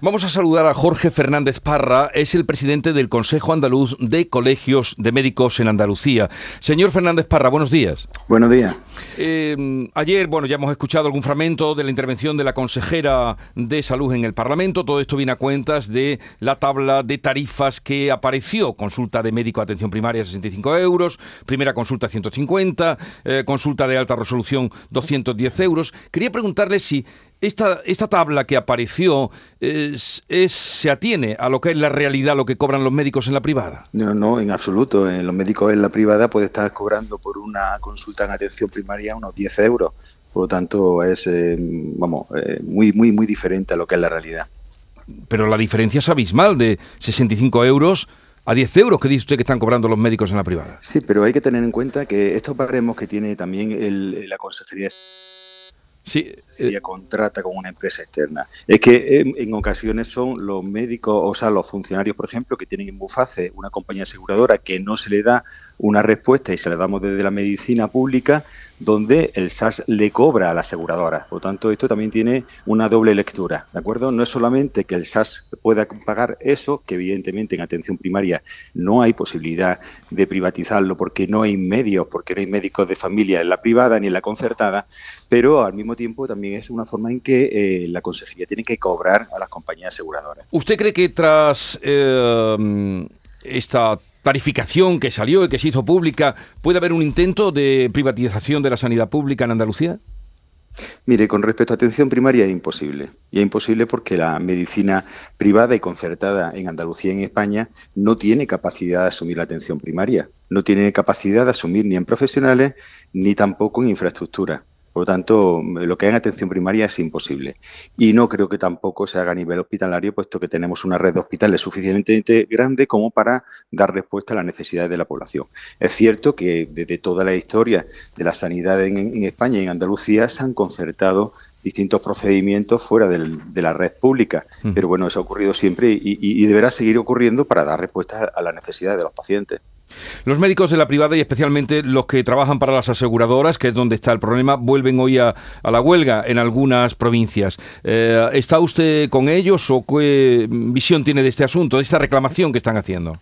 Vamos a saludar a Jorge Fernández Parra, es el presidente del Consejo Andaluz de Colegios de Médicos en Andalucía. Señor Fernández Parra, buenos días. Buenos días. Eh, ayer, bueno, ya hemos escuchado algún fragmento de la intervención de la consejera de Salud en el Parlamento. Todo esto viene a cuentas de la tabla de tarifas que apareció. Consulta de médico atención primaria 65 euros, primera consulta 150, eh, consulta de alta resolución 210 euros. Quería preguntarle si esta, esta tabla que apareció es, se atiene a lo que es la realidad, lo que cobran los médicos en la privada. No, no, en absoluto. En los médicos en la privada puede estar cobrando por una consulta en atención primaria unos 10 euros. Por lo tanto, es eh, vamos, eh, muy, muy, muy diferente a lo que es la realidad. Pero la diferencia es abismal, de 65 euros a 10 euros que dice usted que están cobrando los médicos en la privada. Sí, pero hay que tener en cuenta que estos baremos que tiene también el, la Consejería sí, ella contrata con una empresa externa. Es que en, ocasiones son los médicos, o sea, los funcionarios, por ejemplo, que tienen en Buface una compañía aseguradora que no se le da una respuesta y se la damos desde la medicina pública, donde el SAS le cobra a la aseguradora. Por lo tanto, esto también tiene una doble lectura, ¿de acuerdo? No es solamente que el SAS pueda pagar eso, que evidentemente en atención primaria no hay posibilidad de privatizarlo porque no hay medios, porque no hay médicos de familia en la privada ni en la concertada, pero al mismo tiempo también es una forma en que eh, la consejería tiene que cobrar a las compañías aseguradoras. ¿Usted cree que tras eh, esta tarificación que salió y que se hizo pública, puede haber un intento de privatización de la sanidad pública en Andalucía? Mire, con respecto a atención primaria es imposible. Y es imposible porque la medicina privada y concertada en Andalucía y en España no tiene capacidad de asumir la atención primaria. No tiene capacidad de asumir ni en profesionales ni tampoco en infraestructura. Por lo tanto, lo que hay en atención primaria es imposible. Y no creo que tampoco se haga a nivel hospitalario, puesto que tenemos una red de hospitales suficientemente grande como para dar respuesta a las necesidades de la población. Es cierto que desde toda la historia de la sanidad en, España y en Andalucía se han concertado distintos procedimientos fuera de la red pública. Pero bueno, eso ha ocurrido siempre y deberá seguir ocurriendo para dar respuesta a las necesidades de los pacientes. Los médicos de la privada y especialmente los que trabajan para las aseguradoras, que es donde está el problema, vuelven hoy a, la huelga en algunas provincias. Eh, ¿Está usted con ellos o qué visión tiene de este asunto, de esta reclamación que están haciendo?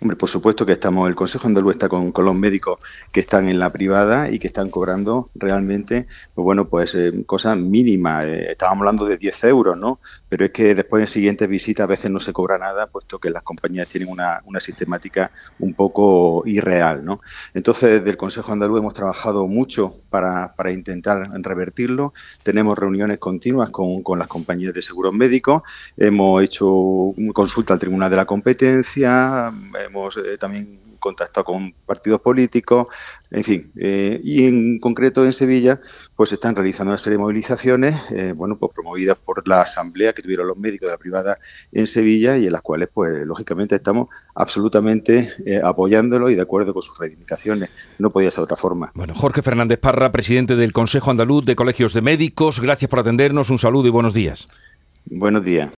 Hombre, por supuesto que estamos, el Consejo Andaluz está con, los médicos que están en la privada y que están cobrando realmente, pues bueno, pues eh, cosas mínimas. Eh, estábamos hablando de 10 euros, ¿no? Pero es que después en siguientes visitas a veces no se cobra nada, puesto que las compañías tienen una, una sistemática un poco irreal, ¿no? Entonces, desde el Consejo Andaluz hemos trabajado mucho para, para intentar revertirlo. Tenemos reuniones continuas con, con las compañías de seguros médicos, hemos hecho consulta al Tribunal de la Competencia, hemos eh, también contactado con partidos políticos, en fin, eh, y en concreto en Sevilla, pues se están realizando una serie de movilizaciones, eh, bueno, pues promovidas por la asamblea que tuvieron los médicos de la privada en Sevilla y en las cuales, pues lógicamente estamos absolutamente apoyándolo y de acuerdo con sus reivindicaciones. No podía ser de otra forma. Bueno, Jorge Fernández Parra, presidente del Consejo Andaluz de Colegios de Médicos, gracias por atendernos, un saludo y buenos días. Buenos días.